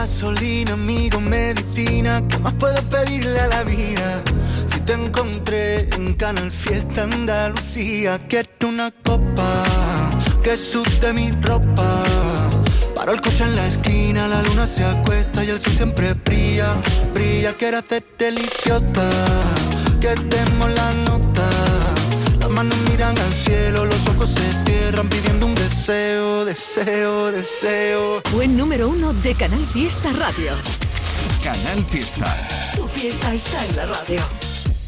gasolina, amigo, medicina. ¿Qué más puedo pedirle a la vida? Si te encontré en Canal Fiesta Andalucía, quiero una copa que sude mi ropa. Paro el coche en la esquina, la luna se acuesta y el sol siempre brilla, brilla. Quiero hacerte el idiota, que demos la nota. Manos miran al cielo, los ojos se cierran pidiendo un deseo, deseo, deseo. Buen número uno de Canal Fiesta Radio. Canal Fiesta. Tu fiesta está en la radio.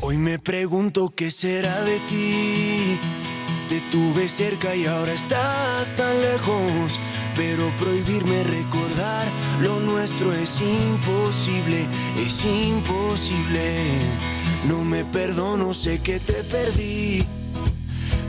Hoy me pregunto qué será de ti. Te tuve cerca y ahora estás tan lejos. Pero prohibirme recordar lo nuestro es imposible, es imposible. No me perdono, sé que te perdí.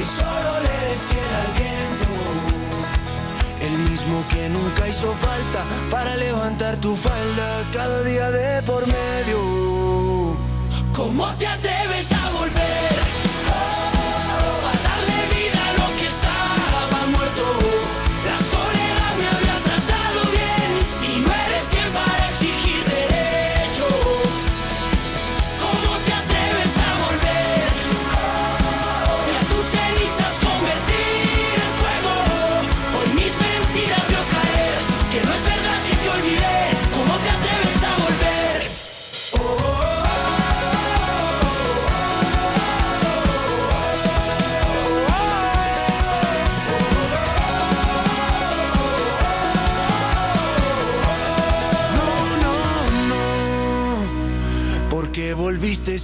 que solo le eres fiel al viento. El mismo que nunca hizo falta para levantar tu falda cada día de por medio. ¿Cómo te atreves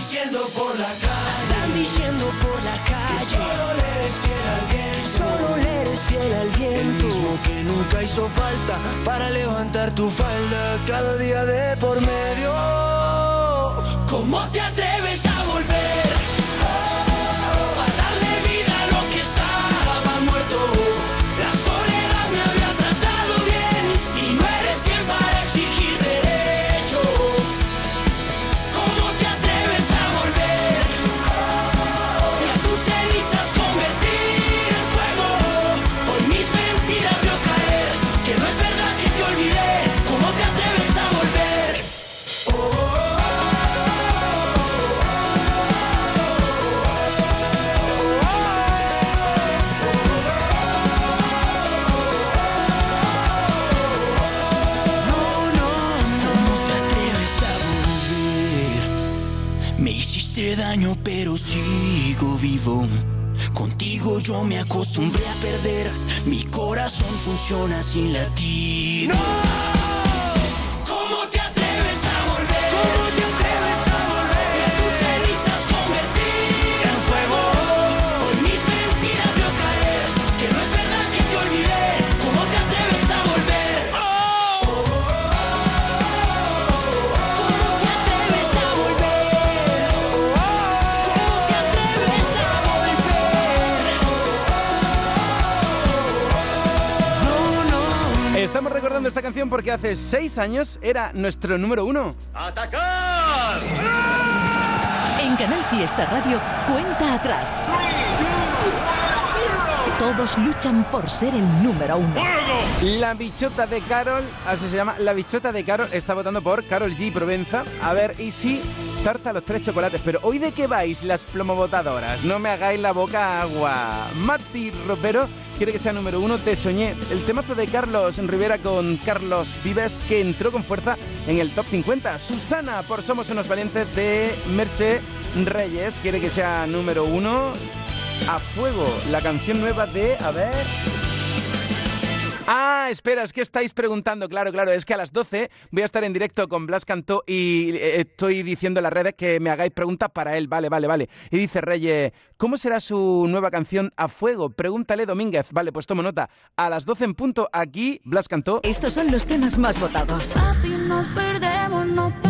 Diciendo por la calle. Andan diciendo por la calle. Que solo le eres fiel al viento. Solo le eres fiel al viento. El mismo que nunca hizo falta para levantar tu falda cada día de por medio. ¿Cómo te atreves pero sigo vivo. Contigo yo me acostumbré a perder. Mi corazón funciona sin latir. ¿Cómo esta canción porque hace seis años era nuestro número uno. En Canal Fiesta Radio, cuenta atrás. Todos luchan por ser el número uno. La bichota de Carol, así se llama, la bichota de Carol está votando por Carol G. Provenza. A ver, y si tarta los tres chocolates. Pero hoy de qué vais las plomovotadoras? No me hagáis la boca agua. Mati Ropero quiere que sea número uno, Te Soñé. El temazo de Carlos Rivera con Carlos Vives que entró con fuerza en el top 50. Susana por Somos unos valientes de Merche Reyes quiere que sea número uno. A fuego, la canción nueva de, a ver, Ah, espera, es que estáis preguntando, claro, claro, es que a las 12 voy a estar en directo con Blas Cantó y eh, estoy diciendo en las redes que me hagáis preguntas para él, vale, vale, vale. Y dice Reyes, ¿cómo será su nueva canción A Fuego? Pregúntale Domínguez, vale, pues tomo nota. A las 12 en punto, aquí Blas Cantó. Estos son los temas más votados. nos perdemos, no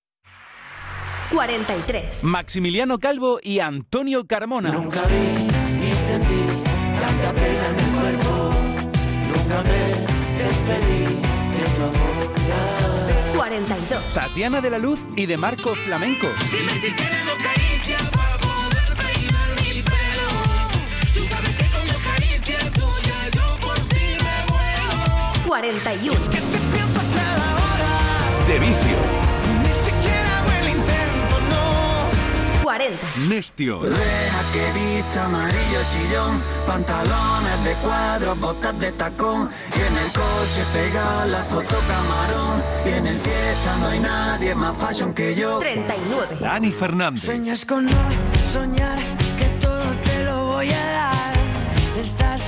43. Maximiliano Calvo y Antonio Carmona. Nunca vi ni sentí tanta pena en el cuerpo. Nunca me despedí de tu amor. 42. Tatiana de la Luz y de Marco Flamenco. Dime si tienes dos caricias para poder peinar mi pelo. Tú sabes que con dos caricias tuyas yo por ti me muero. 41. Es que te pienso cada hora. De vicio. 40. Nestio. Deja que vista amarillo sillón, pantalones de cuadros, botas de tacón. Y en el coche pega la foto camarón. Y en el fiesta no hay nadie más fashion que yo. 39. Dani Fernández. Sueñas con no soñar que todo te lo voy a dar. Estás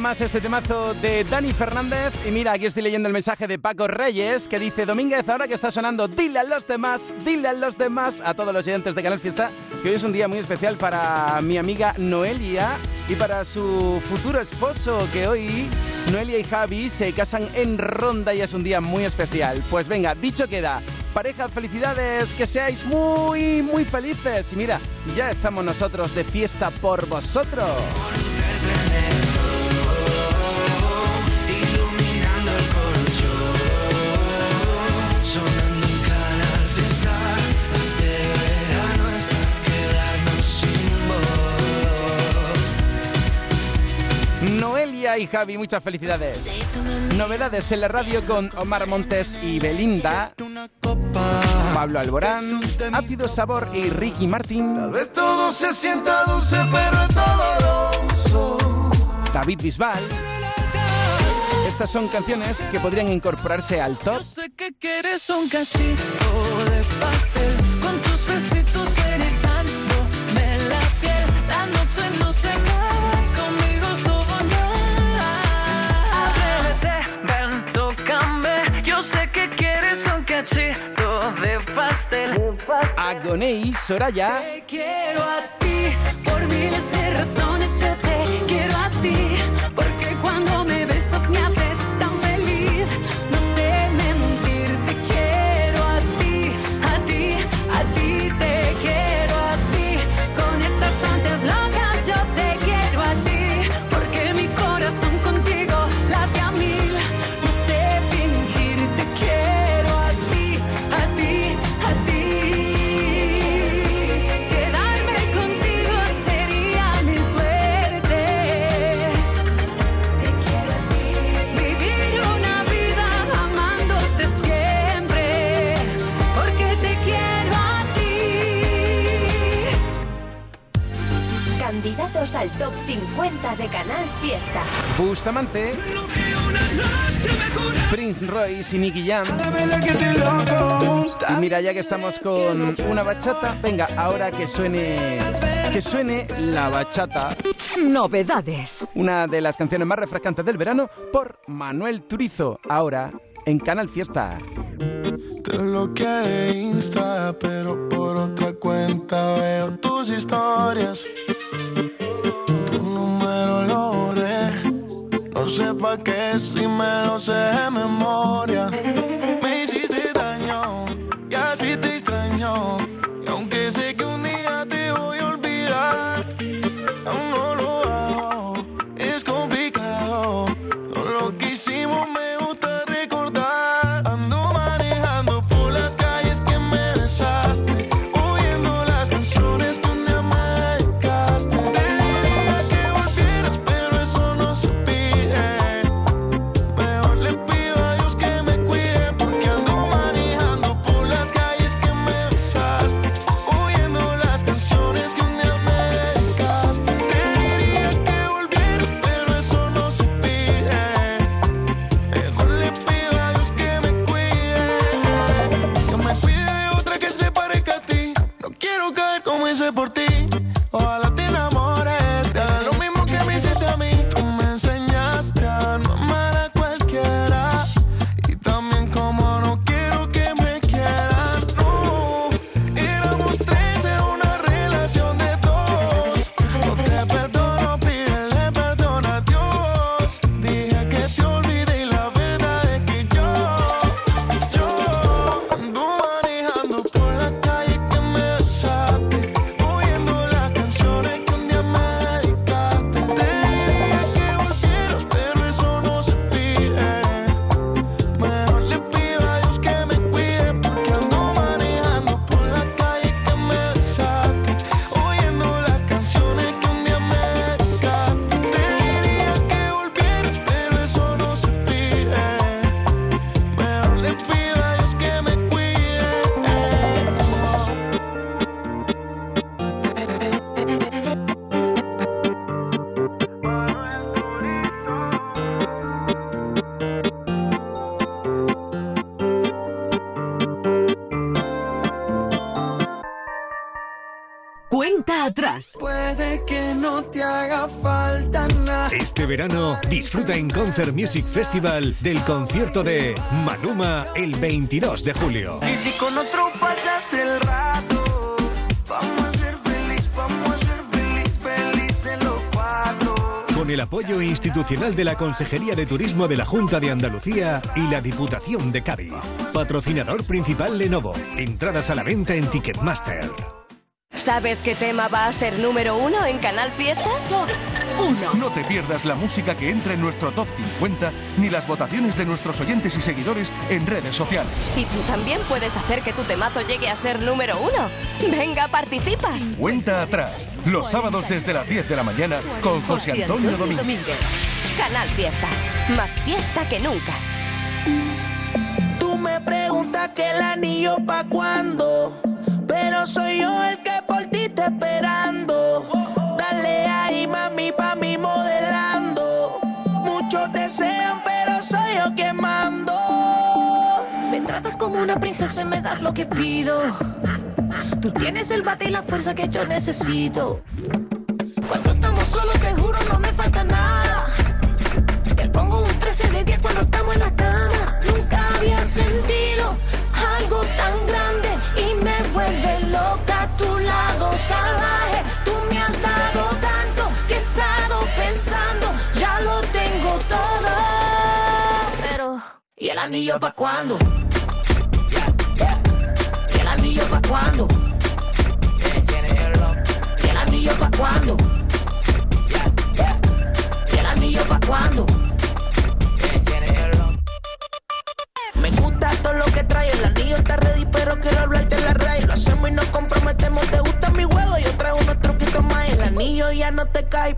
demás este temazo de Dani Fernández. Y mira, aquí estoy leyendo el mensaje de Paco Reyes que dice: Domínguez, ahora que está sonando, dile a los demás, dile a los demás, a todos los oyentes de Canal Fiesta, que hoy es un día muy especial para mi amiga Noelia y para su futuro esposo, que hoy Noelia y Javi se casan en Ronda y es un día muy especial. Pues venga, dicho queda. Pareja, felicidades, que seáis muy, muy felices. Y mira, ya estamos nosotros de fiesta por vosotros. Y Javi, muchas felicidades. Novedades en la radio con Omar Montes y Belinda, Pablo Alborán, Ácido Sabor y Ricky Martín, tal vez todo se sienta dulce, pero es doloroso. David Bisbal. Estas son canciones que podrían incorporarse al top Sé que quieres un cachito de pastel cachito de pastel. Agonei Soraya, Te quiero a ti, por miles de razones. Yo te top 50 de Canal Fiesta. Bustamante, Prince Royce y Nicky Jam. Y mira, ya que estamos con una bachata, venga, ahora que suene, que suene la bachata, Novedades. una de las canciones más refrescantes del verano por Manuel Turizo, ahora en Canal Fiesta. Te bloqueé Insta, pero por otra cuenta veo tus historias. No sé pa' qué si me lo sé de memoria. Verano disfruta en Concert Music Festival del concierto de Maluma el 22 de julio. Y si con otro pasas el rato, vamos a ser feliz, vamos a ser feliz, felices los cuatro. Con el apoyo institucional de la Consejería de Turismo de la Junta de Andalucía y la Diputación de Cádiz. Patrocinador principal Lenovo. Entradas a la venta en Ticketmaster. ¿Sabes qué tema va a ser número uno en Canal Fiesta? No te pierdas la música que entra en nuestro top 50 ni las votaciones de nuestros oyentes y seguidores en redes sociales. Y tú también puedes hacer que tu temazo llegue a ser número uno. Venga, participa. Cuenta atrás, los sábados desde las 10 de la mañana con José Antonio Domínguez. Canal Fiesta. Más fiesta que nunca. Tú me preguntas que el anillo pa' cuándo, pero soy yo el que por ti está esperando. Desean, pero soy yo quien mando. Me tratas como una princesa y me das lo que pido. Tú tienes el bate y la fuerza que yo necesito. Cuando anillo pa' cuándo? ¿Y el anillo pa' cuándo? ¿Y el anillo pa' cuándo? ¿Y el anillo pa' cuándo?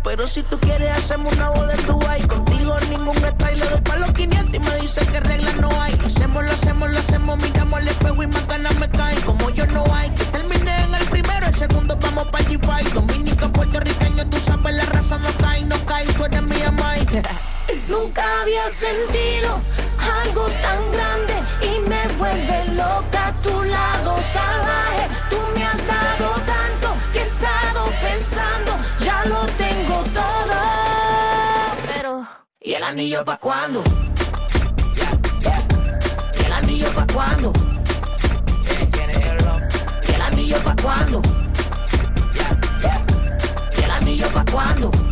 Pero si tú quieres hacemos una boda en Dubai. Contigo ningún strike, le doy pa' los 500 y me dice que reglas no hay. Hacemos, lo hacemos, lo hacemos, miramos al espejo y más ganas me caen. Como yo no hay, terminé en el primero, el segundo vamos pa' G5. Dominico, puertorriqueño, tú sabes, la raza no cae, no cae, tú eres mía, Mike. Nunca había sentido algo tan grande y me vuelve loca a tu lado salvaje. Anillo pa' cuándo? ¿Y el anillo pa' cuándo? ¿Y el anillo pa' cuándo? ¿Y el anillo pa' cuándo?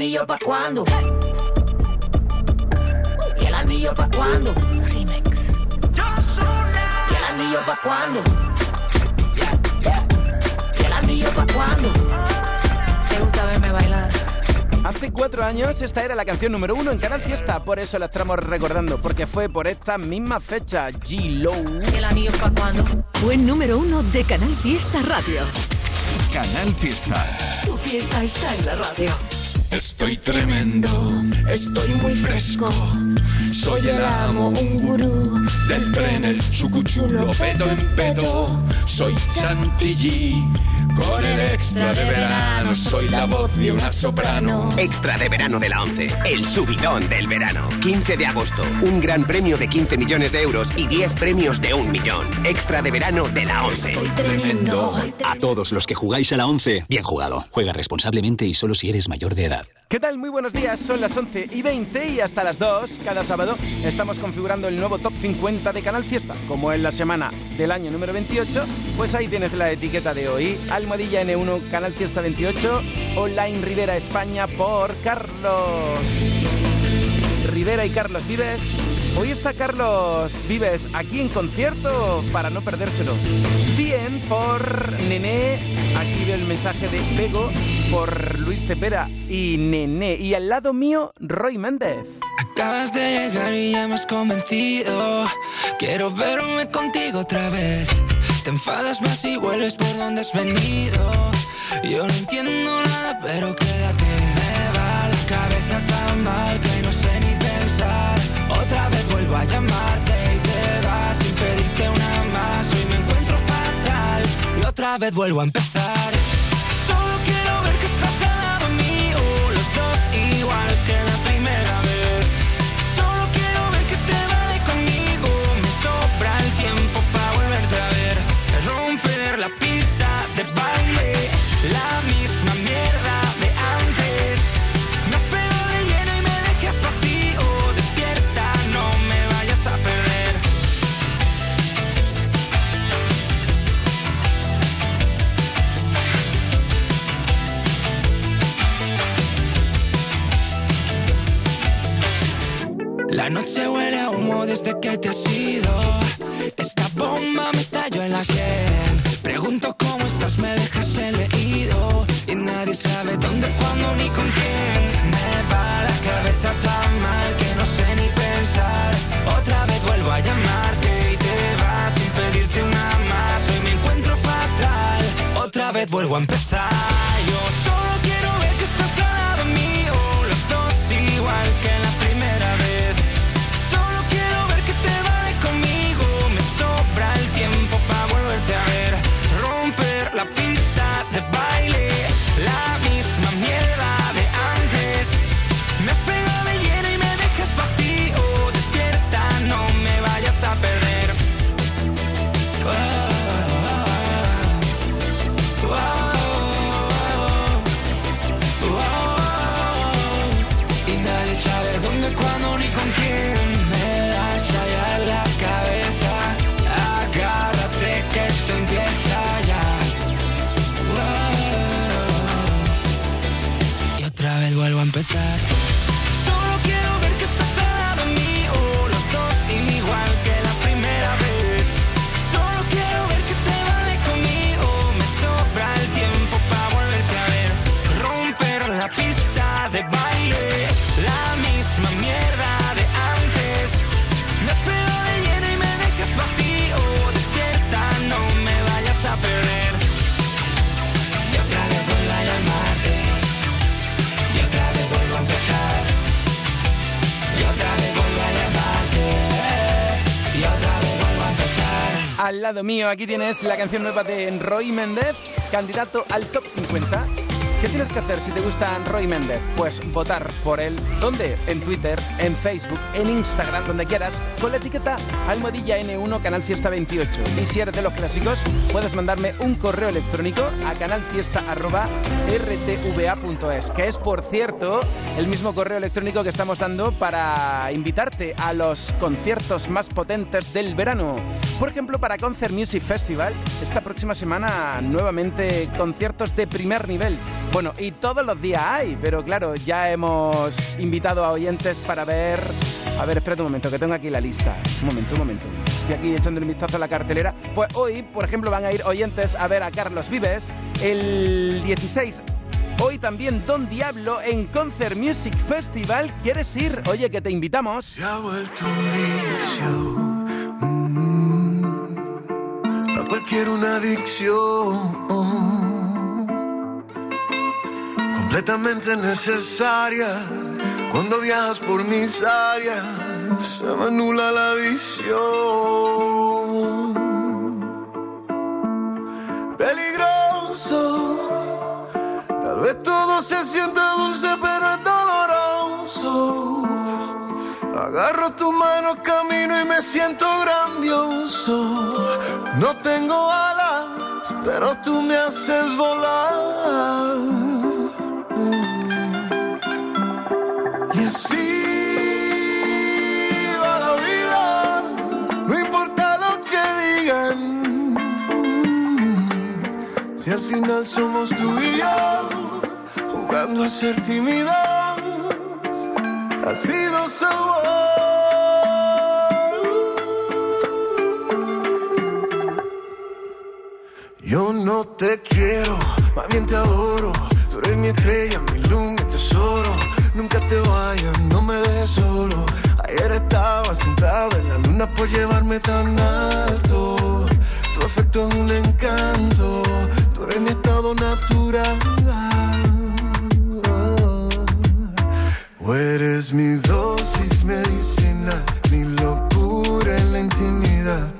Anillo pa' cuándo? ¿Y el anillo pa' cuándo? Remix. ¿Y el anillo pa' cuándo? ¿Y el anillo pa' cuándo? ¿Te gusta verme bailar? Hace cuatro años esta era la canción número uno en Canal Fiesta, por eso la estamos recordando, porque fue por esta misma fecha, G-Low. ¿Y el anillo pa' cuándo? Fue número uno de Canal Fiesta Radio. Canal Fiesta. Tu fiesta está en la radio. Estoy tremendo, estoy muy fresco. Soy el amo, un gurú del tren, el chucuchulo, pedo en pedo. Soy Chantilly, con el extra de verano. Soy la voz de una soprano. Extra de verano de la 11. El subidón del verano. 15 de agosto. Un gran premio de 15 millones de euros y 10 premios de un millón. Extra de verano de la 11. Tremendo. A todos los que jugáis a la 11, bien jugado. Juega responsablemente y solo si eres mayor de edad. ¿Qué tal? Muy buenos días, son las 11 y 20 y hasta las 2 cada sábado estamos configurando el nuevo Top 50 de Canal Fiesta. Como es la semana del año número 28, pues ahí tienes la etiqueta de hoy. Almohadilla N1 Canal Fiesta 28, Online Rivera España por Carlos. Rivera y Carlos Vives. Hoy está Carlos Vives aquí en concierto para no perdérselo. Bien por Nené, aquí el mensaje de Pego por Luis Cepera y Nené. Y al lado mío, Roy Méndez. Acabas de llegar y ya me has convencido. Quiero verme contigo otra vez. Te enfadas más y vuelves por donde has venido. Yo no entiendo nada, pero quédate. Me va la cabeza tan mal que pensar. Otra vez vuelvo a llamarte y te vas sin pedirte una más. Hoy me encuentro fatal y otra vez vuelvo a empezar. La noche huele a humo desde que te has ido. Esta bomba me estalló en la sien. Pregunto cómo estás, me dejas el leído. Y nadie sabe dónde, cuándo ni con quién. Me va la cabeza tan mal que no sé ni pensar. Otra vez vuelvo a llamarte y te vas sin pedirte una más. Hoy me encuentro fatal. Otra vez vuelvo a empezar. Al lado mío, aquí tienes la canción nueva de Roy Méndez, candidato al top 50. ¿Qué tienes que hacer si te gusta Roy Méndez? Pues votar por él. ¿Dónde? En Twitter, en Facebook, en Instagram, donde quieras, con la etiqueta Almohadilla N1 Canal Fiesta 28. Y si eres de los clásicos, puedes mandarme un correo electrónico a canalfiesta.rtva.es, que es, por cierto, el mismo correo electrónico que estamos dando para invitarte a los conciertos más potentes del verano. Por ejemplo, para Concert Music Festival, esta próxima semana nuevamente conciertos de primer nivel. Bueno, y todos los días hay, pero claro, ya hemos invitado a oyentes para ver... A ver, espérate un momento, que tengo aquí la lista. Un momento, un momento. Estoy aquí echando un vistazo a la cartelera. Pues hoy, por ejemplo, van a ir oyentes a ver a Carlos Vives el 16 Hoy también Don Diablo en Concert Music Festival. ¿Quieres ir? Oye, que te invitamos. Se vuelto. Cualquier una adicción. Completamente necesaria. Cuando viajas por mis áreas, se me anula la visión. Peligroso. Tal vez todo se siente dulce, pero Agarro tu mano, camino y me siento grandioso. No tengo alas, pero tú me haces volar. Y así va la vida, no importa lo que digan. Si al final somos tú y yo, jugando a ser tímidos, ha sido sabor. Yo no te quiero, más bien te adoro. Tú eres mi estrella, mi luz, mi tesoro. Nunca te vayas, no me dejes solo. Ayer estaba sentado en la luna por llevarme tan alto. Tu efecto es un encanto. Tú eres mi estado natural. Eres mi dosis medicina, mi locura en la intimidad.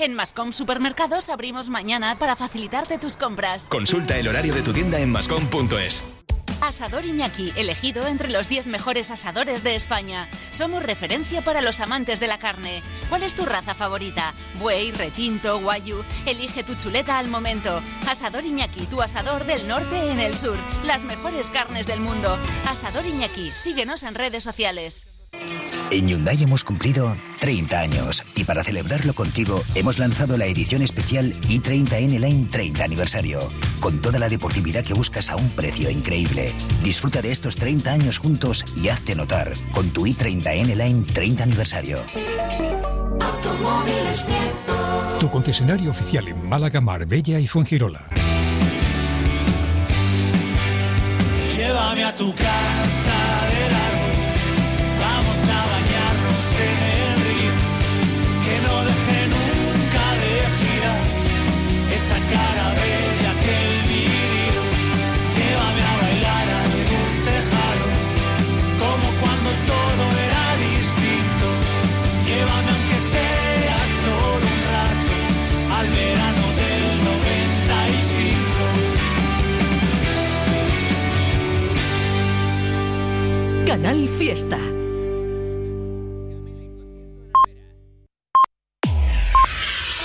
En Mascom Supermercados abrimos mañana para facilitarte tus compras. Consulta el horario de tu tienda en mascom.es. Asador Iñaki, elegido entre los 10 mejores asadores de España. Somos referencia para los amantes de la carne. ¿Cuál es tu raza favorita? Buey, retinto, guayu. Elige tu chuleta al momento. Asador Iñaki, tu asador del norte en el sur. Las mejores carnes del mundo. Asador Iñaki, síguenos en redes sociales. En Hyundai hemos cumplido 30 años y para celebrarlo contigo hemos lanzado la edición especial i30N Line 30 aniversario, con toda la deportividad que buscas a un precio increíble. Disfruta de estos 30 años juntos y hazte notar con tu i30N Line 30 aniversario. Tu concesionario oficial en Málaga, Marbella y Fuengirola. Llévame a tu casa Canal Fiesta.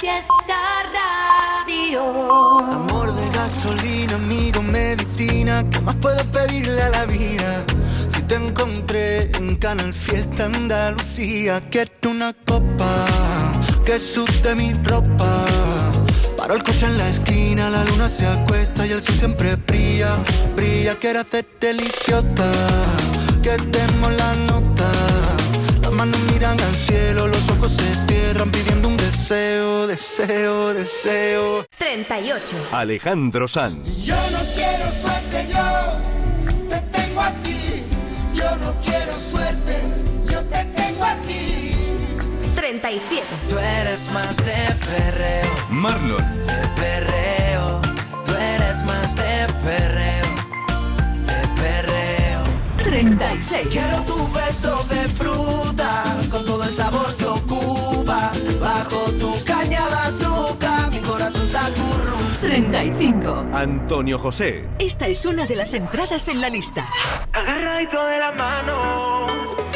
Fiesta Radio. Amor de gasolina, amigo, medicina. ¿Qué más puedo pedirle a la vida? Si te encontré en Canal Fiesta Andalucía, quiero una copa que sude mi ropa. Paro el coche en la esquina, la luna se acuesta y el sol siempre brilla, brilla. Quiero hacerte el idiota, que demos la nota. Las manos miran al cielo, los ojos se cierran pidiendo un deseo, deseo, deseo. 38. Alejandro Sanz. Yo no quiero suerte, yo te tengo a ti. Yo no quiero suerte, yo te tengo a ti. 37. Tú eres más de perreo, Marlon. de perreo. Tú eres más de perreo. 36. Quiero tu beso de fruta con todo el sabor que ocupa. Bajo tu caña de azúcar, mi corazón se acurruca. 35. Antonio José. Esta es una de las entradas en la lista. Agarradito de la mano.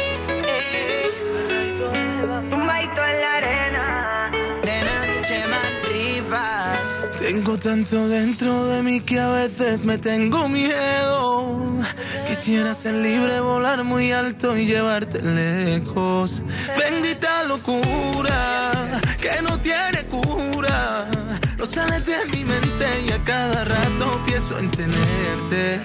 Tengo tanto dentro de mí que a veces me tengo miedo. Quisiera ser libre, volar muy alto y llevarte lejos. Bendita locura que no tiene cura. No sales de mi mente y a cada rato pienso en tenerte.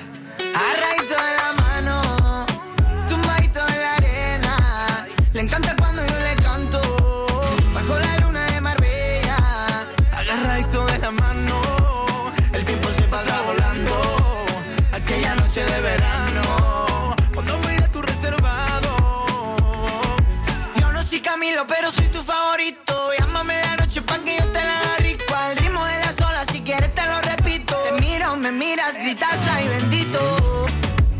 Miras, gritas, ay bendito.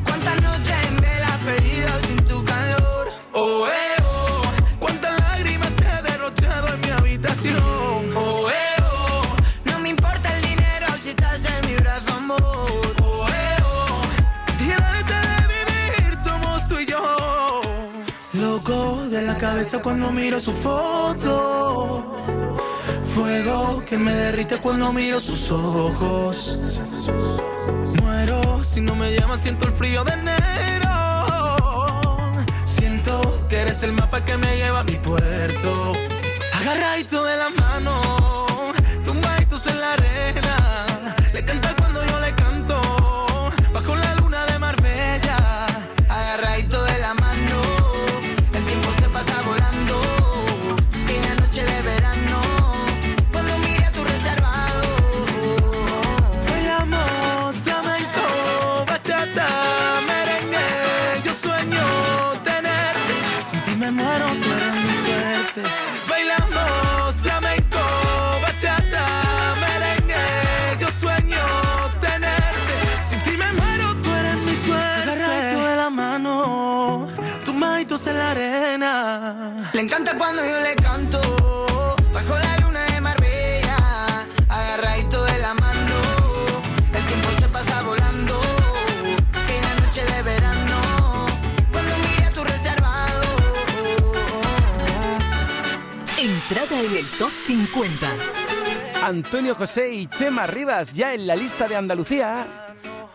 Cuántas noches en vela perdidas sin tu calor. Oh, eh, oh. Cuántas lágrimas he derrochado en mi habitación. Oh, eh, oh. No me importa el dinero si estás en mi brazo, amor. Oh, eh, oh. Y el arte de vivir somos tú y yo. Loco de la cabeza cuando miro su foto. Fuego que me derrite cuando miro sus ojos. Si no me llamas, siento el frío de enero. Siento que eres el mapa que me lleva a mi puerto. Agarradito de la mano, tumbaditos en la arena. 50. Antonio José y Chema Rivas ya en la lista de Andalucía.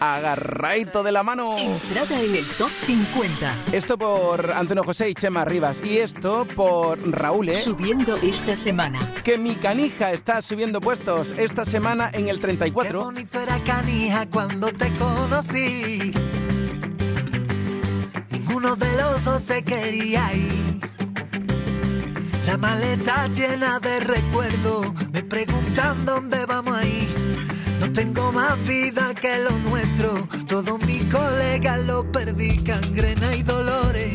Agarradito de la mano. Entrada en el top 50. Esto por Antonio José y Chema Rivas. Y esto por Raúl, ¿eh? Subiendo esta semana. Que mi canija está subiendo puestos esta semana en el 34. Qué bonito era canija cuando te conocí. Ninguno de los dos se quería ir. La maleta llena de recuerdos, me preguntan dónde vamos a ir. No tengo más vida que lo nuestro, todos mis colegas lo perdí, cangrena y dolores.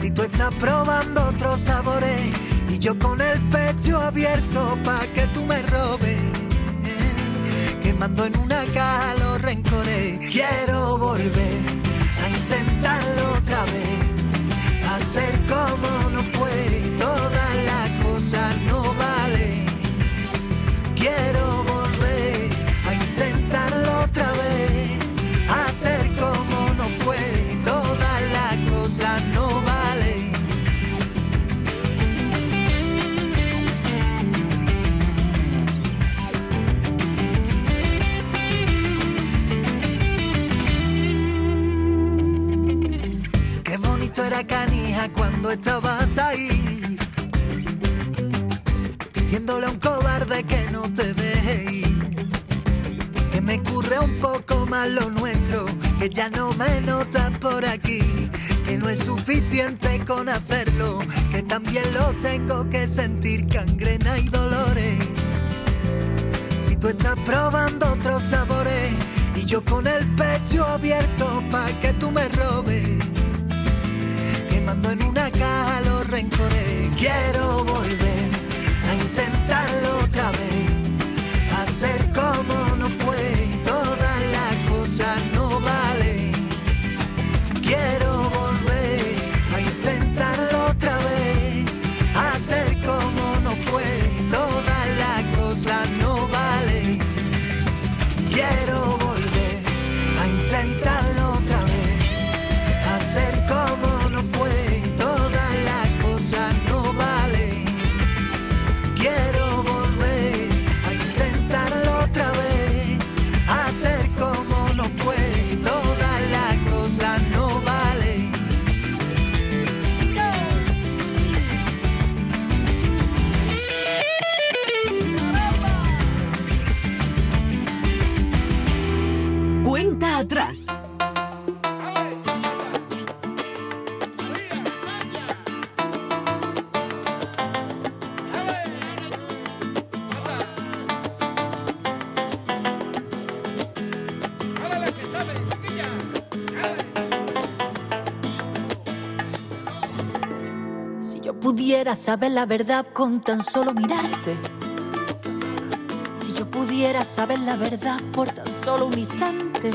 Si tú estás probando otros sabores y yo con el pecho abierto pa' que tú me robes, quemando en una caja los rencores, quiero volver a intentarlo otra vez, como no fue, todas las cosas cuando estabas ahí. Pidiéndole a un cobarde que no te deje. Que me curre un poco más lo nuestro, que ya no me notas por aquí. Que no es suficiente con hacerlo, que también lo tengo que sentir cangrena y dolores. Si tú estás probando otros sabores y yo con el pecho abierto pa' que tú me robes guardando en una caja los rencores. Quiero volver a intentarlo pudiera saber la verdad con tan solo mirarte. Si yo pudiera saber la verdad por tan solo un instante.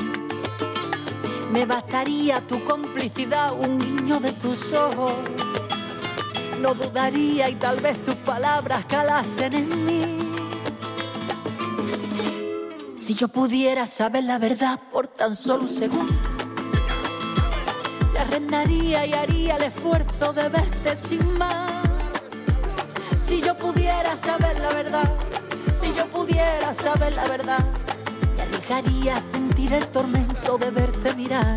Me bastaría tu complicidad, un guiño de tus ojos. No dudaría y tal vez tus palabras calasen en mí. Si yo pudiera saber la verdad por tan solo un segundo. Te arrendaría y haría el esfuerzo de verte sin más. Si yo pudiera saber la verdad, si yo pudiera saber la verdad, me arriesgaría sentir el tormento de verte mirar.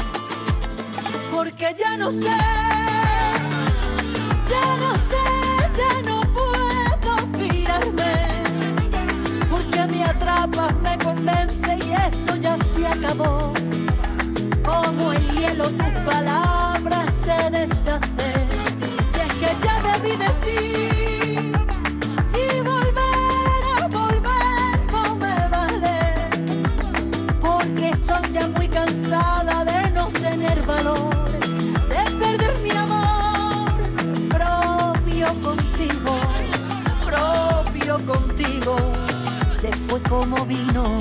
Porque ya no sé, ya no sé, ya no puedo fiarme. Porque me atrapas, me convence y eso ya se acabó. Como el hielo tus palabras se deshacen. Y es que ya me vi de ti. Como vino.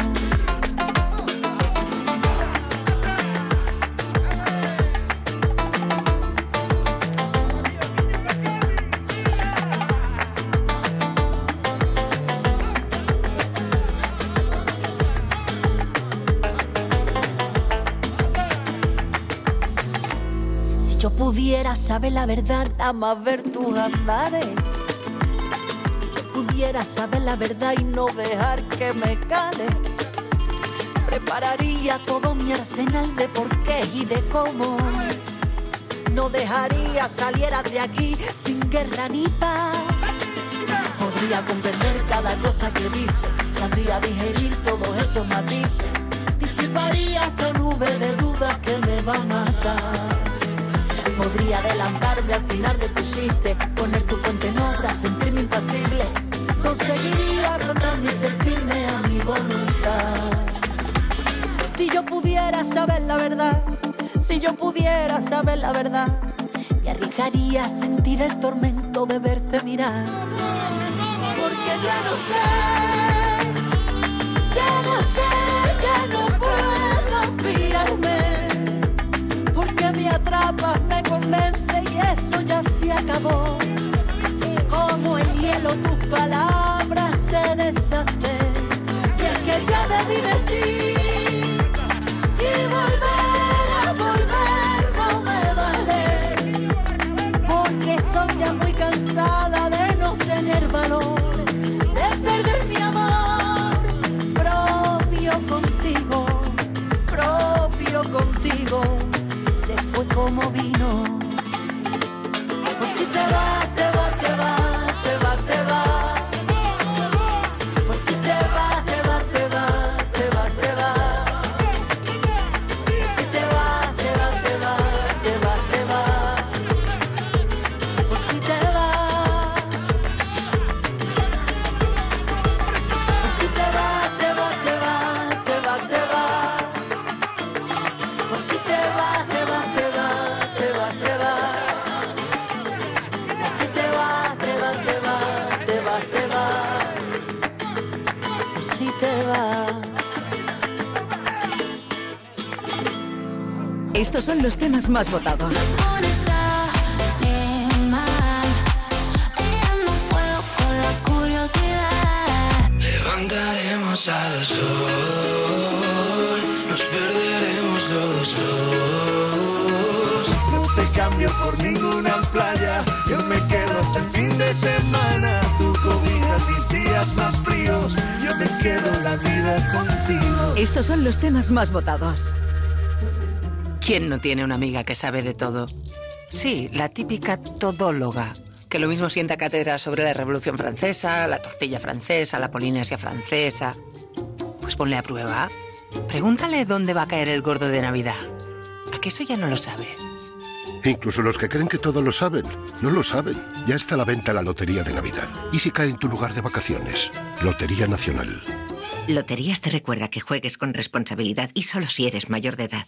Si yo pudiera saber la verdad, más ver tus andares. Pudiera saber la verdad y no dejar que me cales. Prepararía todo mi arsenal de porqués y de cómo. No dejaría salieras de aquí sin guerra ni paz. Podría comprender cada cosa que dice, sabría digerir todos esos matices. Disiparía esta nube de dudas que me va a matar. Podría adelantarme al final de tu chiste, poner tu puente en obra, sentirme impasible. Conseguiría plantarme y ser firme a mi voluntad. Si yo pudiera saber la verdad, si yo pudiera saber la verdad, me arriesgaría a sentir el tormento de verte mirar. Porque ya no sé, ya no sé, ya no puedo fiarme porque me atrapas, me convence y eso ya se acabó. Hielo tus palabras se deshacen. Y es que ya vi de ti y volver a volver no me vale. Porque estoy ya muy cansada de no tener valor, de perder mi amor propio contigo, propio contigo. Se fue como vino. Pues si te vas, Estos son los temas más votados. no puedo con la curiosidad. Levantaremos al sol, nos perderemos los dos. No te cambio por ninguna playa, yo me quedo hasta el fin de semana. Tu cobija mis días más fríos, yo me quedo la vida contigo. Estos son los temas más votados. ¿Quién no tiene una amiga que sabe de todo? Sí, la típica todóloga, que lo mismo sienta cátedra sobre la Revolución Francesa, la tortilla francesa, la Polinesia francesa. Pues ponle a prueba. Pregúntale dónde va a caer el gordo de Navidad. ¿A que eso ya no lo sabe? Incluso los que creen que todo lo saben, no lo saben. Ya está a la venta la Lotería de Navidad. ¿Y si cae en tu lugar de vacaciones? Lotería Nacional. Loterías te recuerda que juegues con responsabilidad y solo si eres mayor de edad.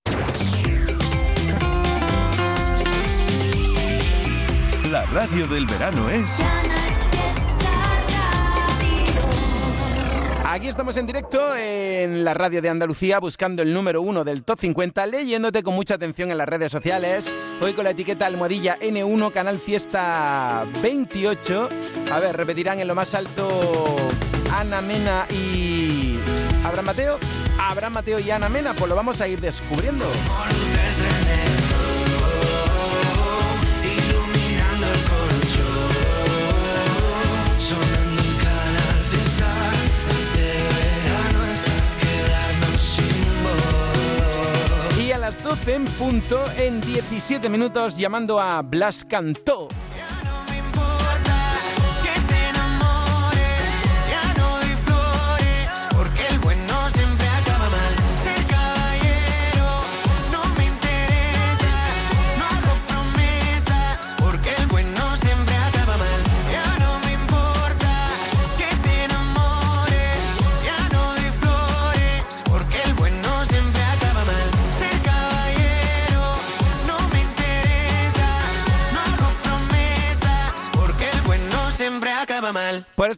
Radio del verano es... Aquí estamos en directo en la radio de Andalucía buscando el número uno del top 50, leyéndote con mucha atención en las redes sociales. Hoy con la etiqueta almohadilla N1, Canal Fiesta 28. A ver, repetirán en lo más alto Ana Mena y Abraham Mateo. Abraham Mateo y Ana Mena, pues lo vamos a ir descubriendo. Las 12 en punto, en 17 minutos, llamando a Blas Cantó.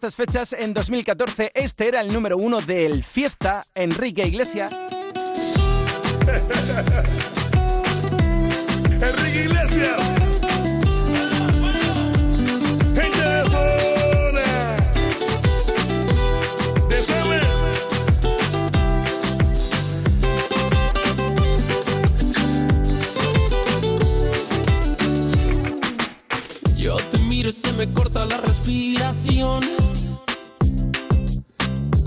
Estas fechas, en 2014, este era el número uno del Fiesta, Enrique Iglesias. Enrique Iglesias. Gente de zona. De. Yo te miro y se me corta la respiración.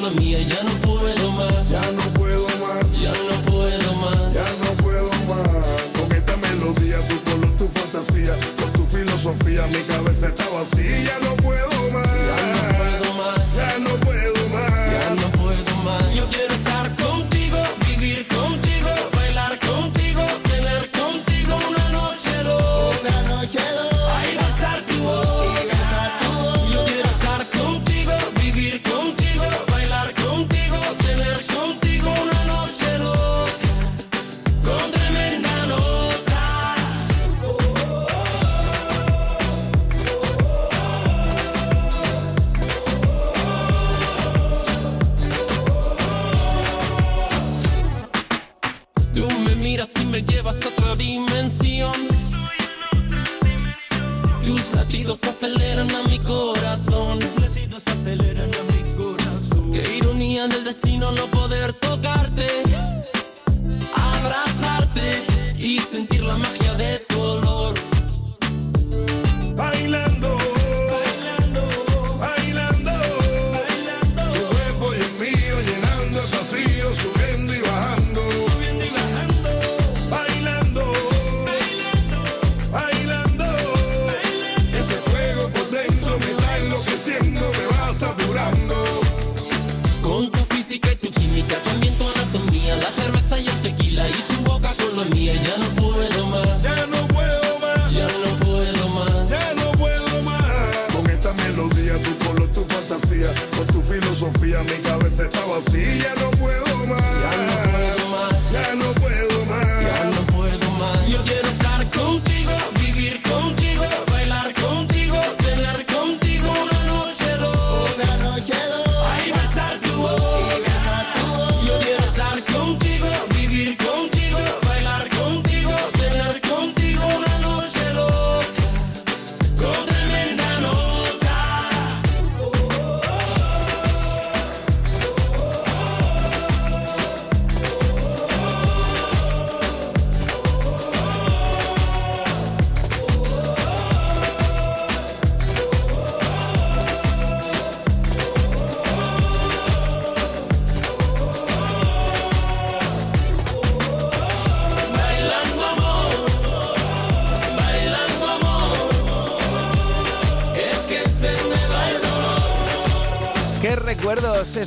mala mía, ya no puedo más. Ya no puedo más. Ya no puedo más. Ya no puedo más. Con esta melodía, tu color, tu fantasía, con tu filosofía, mi cabeza está vacía. Ya no puedo más. Ya no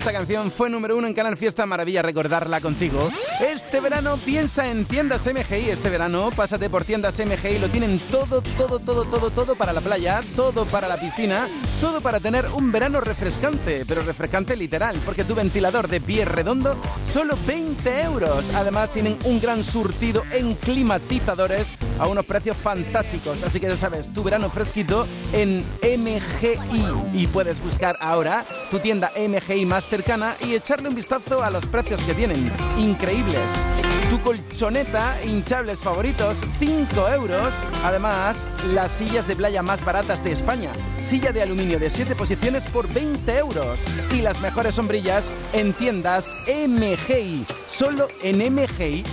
Esta canción fue número uno en Canal Fiesta. Maravilla recordarla contigo. Este verano piensa en tiendas MGI. Este verano pásate por tiendas MGI. Lo tienen todo, todo, todo, todo, todo para la playa, todo para la piscina, todo para tener un verano refrescante, pero refrescante literal, porque tu ventilador de pie redondo solo 20 euros. Además tienen un gran surtido en climatizadores a unos precios fantásticos. Así que ya sabes, tu verano fresquito en MGI. Y puedes buscar ahora tu tienda MGI más cercana y echarle un vistazo a los precios que tienen. Increíbles. Tu colchoneta, hinchables favoritos, 5 euros. Además, las sillas de playa más baratas de España. Silla de aluminio de 7 posiciones por 20 euros. Y las mejores sombrillas en tiendas MGI. Solo en MGI.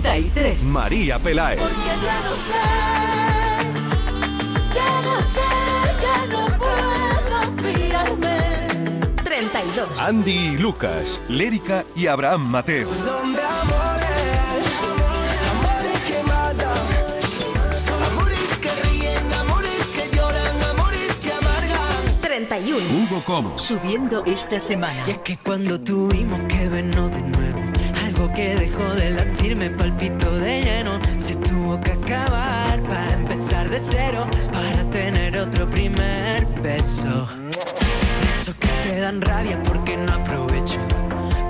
Treinta y tres. María Pelae. Ya no sé, ya no sé, ya no puedo fiarme. 32. Andy y Lucas. Lérica y Abraham Mateo. Son de amores, amores que matan, amores que ríen, amores que lloran, amores que amargan. 31. Hugo Como. Subiendo esta semana. Y es que cuando tuvimos que vernos de que dejó de latir me palpitó de lleno. Se tuvo que acabar para empezar de cero, para tener otro primer beso. Esos que te dan rabia porque no aprovecho.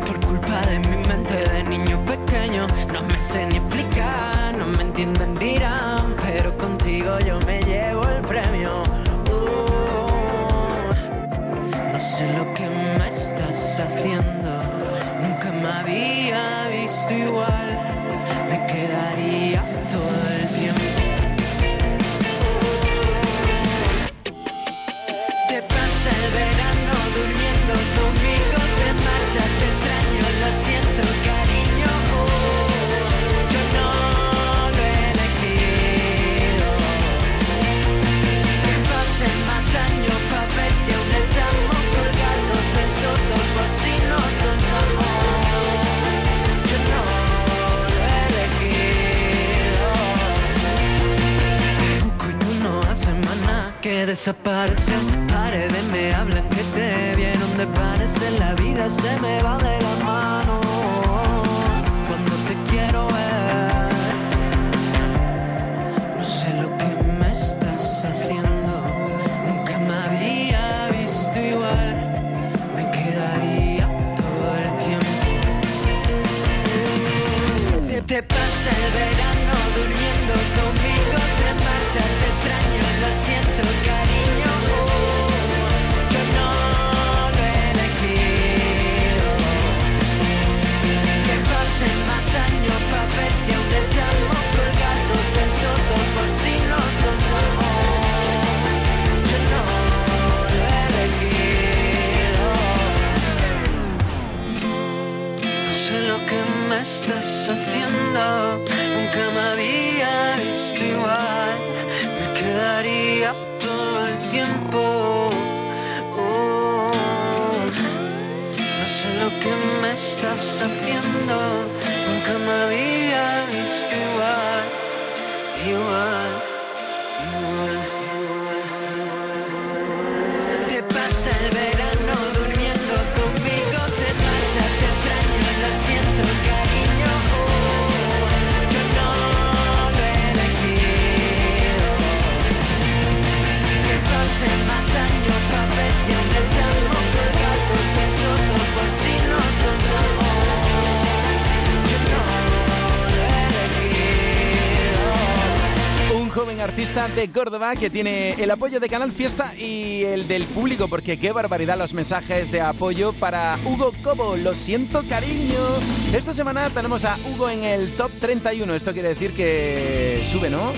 Por culpa de mi mente de niño pequeño, no me sé ni explicar, no me entienden, dirán, pero contigo yo me llevo el premio. Uh, no sé lo que me estás haciendo, me había visto igual, me quedaría todo desaparecer. Paredes me hablan que te vieron de parecer. La vida se me va de la mano estás haciendo, nunca me joven artista de Córdoba que tiene el apoyo de Canal Fiesta y el del público, porque qué barbaridad los mensajes de apoyo para Hugo Cobo. Lo siento, cariño. Esta semana tenemos a Hugo en el top 31. Esto quiere decir que sube, ¿no?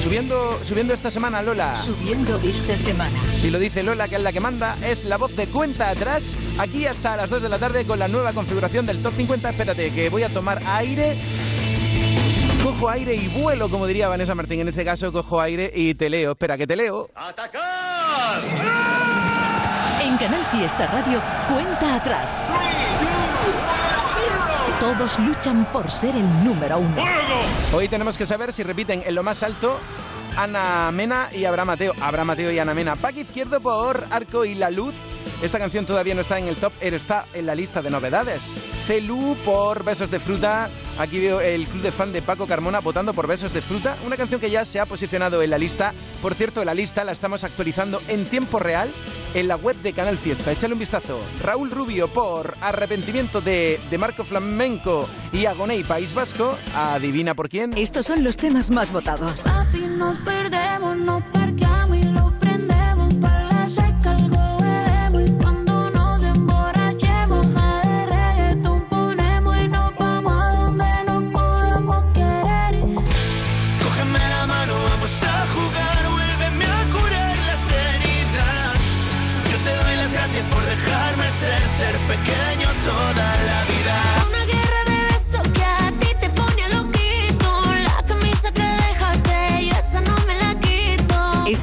Subiendo, subiendo esta semana, Lola. Subiendo esta semana. Si lo dice Lola, que es la que manda, es la voz de cuenta atrás, aquí hasta las 2 de la tarde con la nueva configuración del top 50. Espérate, que voy a tomar aire. Cojo aire y vuelo, como diría Vanessa Martín. En este caso, cojo aire y te leo. Espera, que te leo. En Canal Fiesta Radio, cuenta atrás. Todos luchan por ser el número uno. Hoy tenemos que saber si repiten en lo más alto Ana Mena y Abraham Mateo. Abraham Mateo y Ana Mena. Pack izquierdo por Arco y la Luz. Esta canción todavía no está en el top, pero está en la lista de novedades. Celu por Besos de Fruta. Aquí veo el club de fan de Paco Carmona votando por Besos de Fruta. Una canción que ya se ha posicionado en la lista. Por cierto, la lista la estamos actualizando en tiempo real en la web de Canal Fiesta. Échale un vistazo. Raúl Rubio por Arrepentimiento de, de Marco Flamenco y Agoney País Vasco. Adivina por quién. Estos son los temas más votados. Papi, nos perdemos, nos parqueamos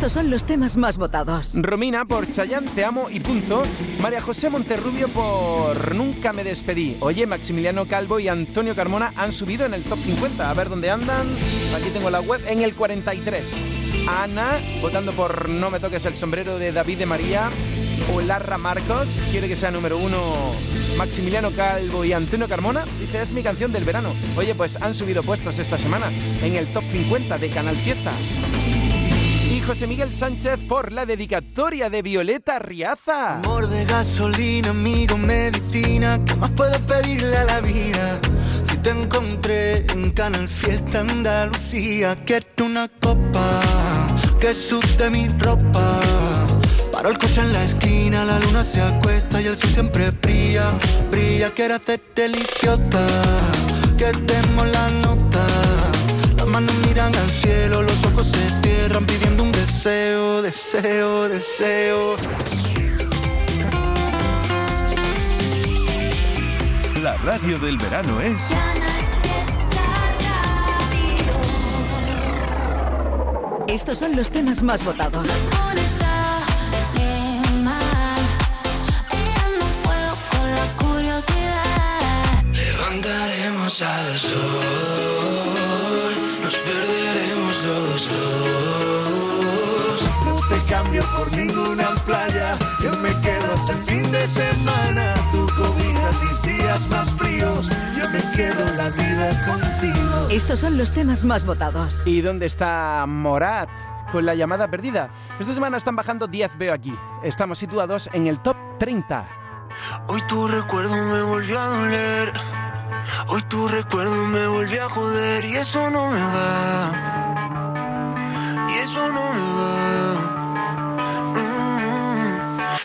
Estos son los temas más votados. Romina por Chayán, Te Amo y Punto. María José Monterrubio por Nunca Me Despedí. Oye, Maximiliano Calvo y Antonio Carmona han subido en el top 50. A ver dónde andan. Aquí tengo la web en el 43. Ana, votando por No Me Toques el Sombrero de David de María. O Larra Marcos, quiere que sea número uno Maximiliano Calvo y Antonio Carmona. Dice, es mi canción del verano. Oye, pues han subido puestos esta semana en el top 50 de Canal Fiesta. José Miguel Sánchez por la dedicatoria de Violeta Riaza. Amor de gasolina, amigo, medicina. ¿Qué más puedo pedirle a la vida? Si te encontré en Canal Fiesta Andalucía, quiero una copa que sude mi ropa. Paro el coche en la esquina, la luna se acuesta y el sol siempre brilla, brilla. Quiero hacerte el idiota, que demos la nota. Las manos miran al deseo, deseo, deseo. La radio del verano es Estos son los temas más votados. Levantaremos al sol, por ninguna playa. Yo me quedo hasta el fin de semana. Tu cobija mis días más fríos. Yo me quedo la vida contigo. Estos son los temas más votados. ¿Y dónde está Morat? Con la llamada perdida. Esta semana están bajando 10, veo aquí. Estamos situados en el top 30. Hoy tu recuerdo me volvió a doler. Hoy tu recuerdo me volvió a joder y eso no me va. Y eso no me va.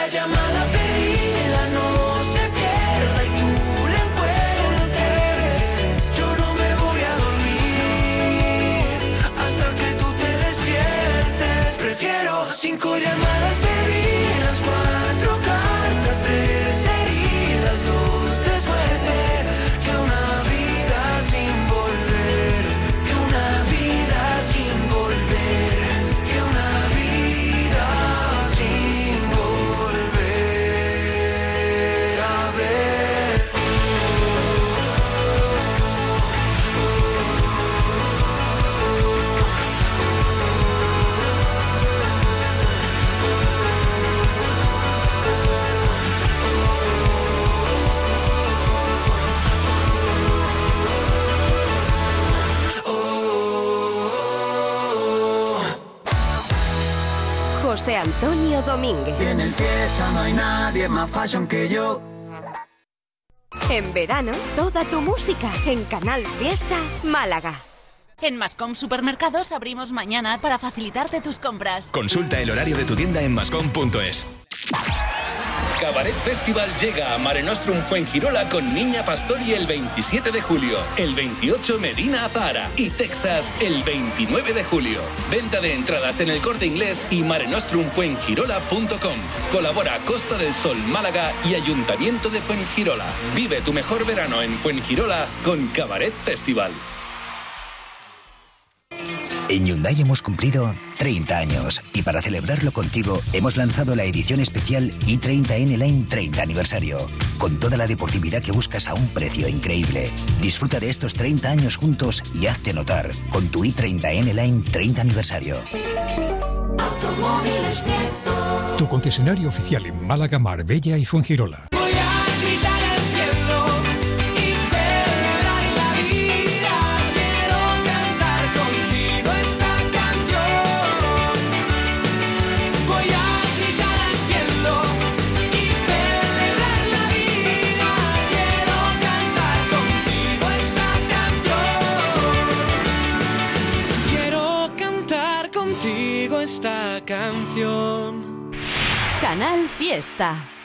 esa llamada perdida Antonio Domínguez. En el fiesta no hay nadie más fashion que yo. En verano, toda tu música en Canal Fiesta Málaga. En Mascom Supermercados abrimos mañana para facilitarte tus compras. Consulta el horario de tu tienda en mascom.es. Cabaret Festival llega a Mare Nostrum Fuengirola con Niña Pastori el 27 de julio, el 28 Medina Azahara y Texas el 29 de julio. Venta de entradas en el corte inglés y marenostrumfuengirola.com. Colabora Costa del Sol Málaga y Ayuntamiento de Fuengirola. Vive tu mejor verano en Fuengirola con Cabaret Festival. En Hyundai hemos cumplido 30 años y para celebrarlo contigo hemos lanzado la edición especial i30N Line 30 aniversario, con toda la deportividad que buscas a un precio increíble. Disfruta de estos 30 años juntos y hazte notar con tu i30N Line 30 aniversario. Tu concesionario oficial en Málaga, Marbella y Fuengirola. Fiesta.